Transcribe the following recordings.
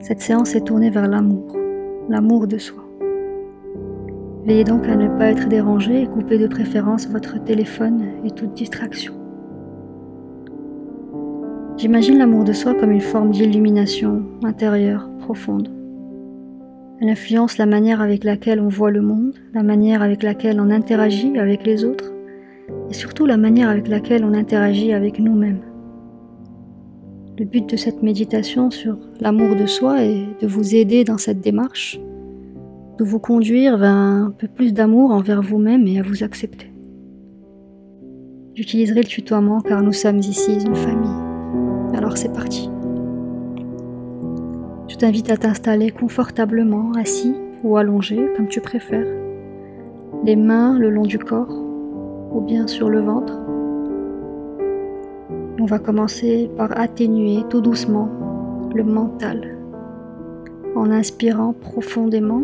Cette séance est tournée vers l'amour, l'amour de soi. Veillez donc à ne pas être dérangé et coupez de préférence votre téléphone et toute distraction. J'imagine l'amour de soi comme une forme d'illumination intérieure profonde. Elle influence la manière avec laquelle on voit le monde, la manière avec laquelle on interagit avec les autres et surtout la manière avec laquelle on interagit avec nous-mêmes. Le but de cette méditation sur l'amour de soi est de vous aider dans cette démarche de vous conduire vers un peu plus d'amour envers vous-même et à vous accepter. J'utiliserai le tutoiement car nous sommes ici une famille. Alors c'est parti. Je t'invite à t'installer confortablement, assis ou allongé, comme tu préfères. Les mains le long du corps ou bien sur le ventre. On va commencer par atténuer tout doucement le mental en inspirant profondément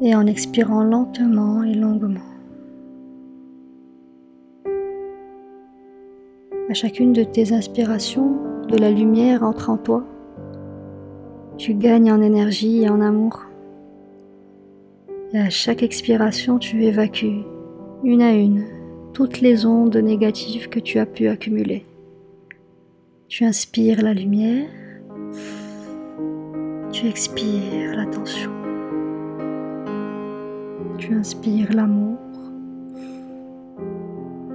et en expirant lentement et longuement. À chacune de tes inspirations, de la lumière entre en toi. Tu gagnes en énergie et en amour. Et à chaque expiration, tu évacues, une à une, toutes les ondes négatives que tu as pu accumuler. Tu inspires la lumière, tu expires la tension. Tu inspires l'amour.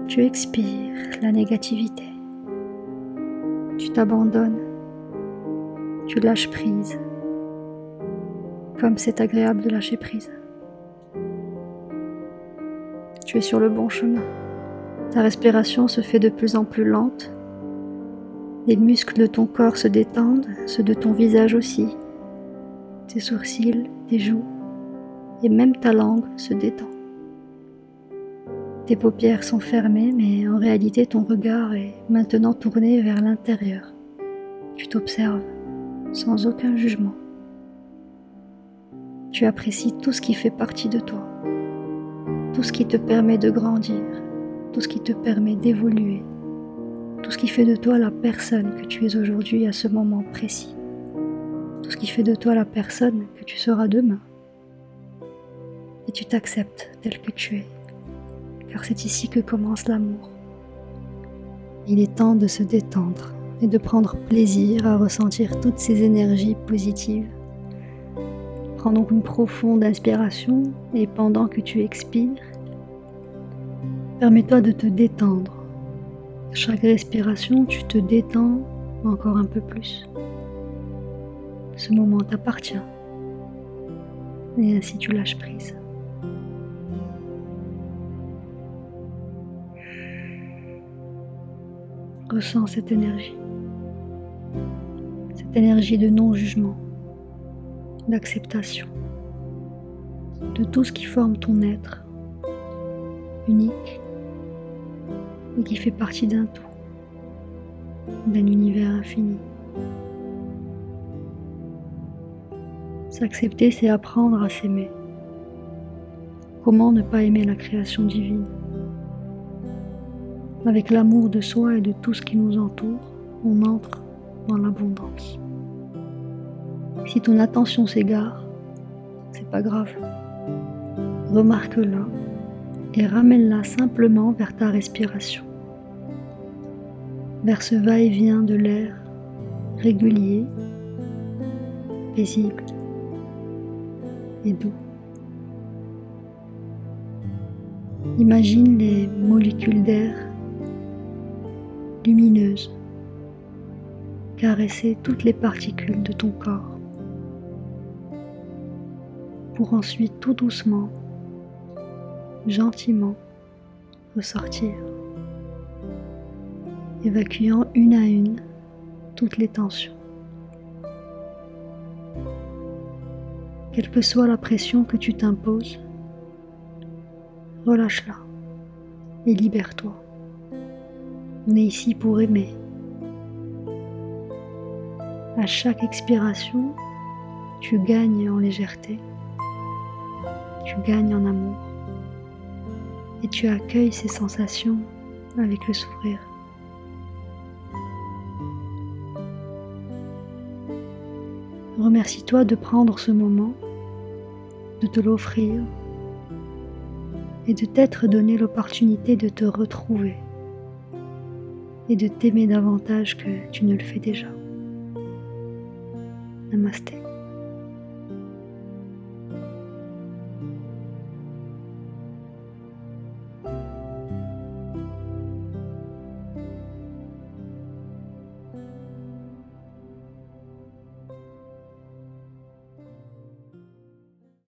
Tu expires la négativité. Tu t'abandonnes. Tu lâches prise. Comme c'est agréable de lâcher prise. Tu es sur le bon chemin. Ta respiration se fait de plus en plus lente. Les muscles de ton corps se détendent, ceux de ton visage aussi. Tes sourcils, tes joues, et même ta langue se détend. Tes paupières sont fermées, mais en réalité ton regard est maintenant tourné vers l'intérieur. Tu t'observes sans aucun jugement. Tu apprécies tout ce qui fait partie de toi, tout ce qui te permet de grandir, tout ce qui te permet d'évoluer, tout ce qui fait de toi la personne que tu es aujourd'hui à ce moment précis, tout ce qui fait de toi la personne que tu seras demain et tu t'acceptes tel que tu es, car c'est ici que commence l'amour. Il est temps de se détendre et de prendre plaisir à ressentir toutes ces énergies positives. Prends donc une profonde inspiration et pendant que tu expires, permets-toi de te détendre. Chaque respiration, tu te détends encore un peu plus. Ce moment t'appartient et ainsi tu lâches prise. Ressens cette énergie. Cette énergie de non-jugement, d'acceptation, de tout ce qui forme ton être, unique, et qui fait partie d'un tout, d'un univers infini. S'accepter, c'est apprendre à s'aimer. Comment ne pas aimer la création divine? Avec l'amour de soi et de tout ce qui nous entoure, on entre dans l'abondance. Si ton attention s'égare, c'est pas grave. Remarque-la et ramène-la simplement vers ta respiration, vers ce va-et-vient de l'air régulier, paisible et doux. Imagine les molécules d'air lumineuse, caresser toutes les particules de ton corps, pour ensuite tout doucement, gentiment ressortir, évacuant une à une toutes les tensions. Quelle que soit la pression que tu t'imposes, relâche-la et libère-toi. On est ici pour aimer. À chaque expiration, tu gagnes en légèreté, tu gagnes en amour et tu accueilles ces sensations avec le sourire. Remercie-toi de prendre ce moment, de te l'offrir et de t'être donné l'opportunité de te retrouver et de t'aimer davantage que tu ne le fais déjà. Namaste.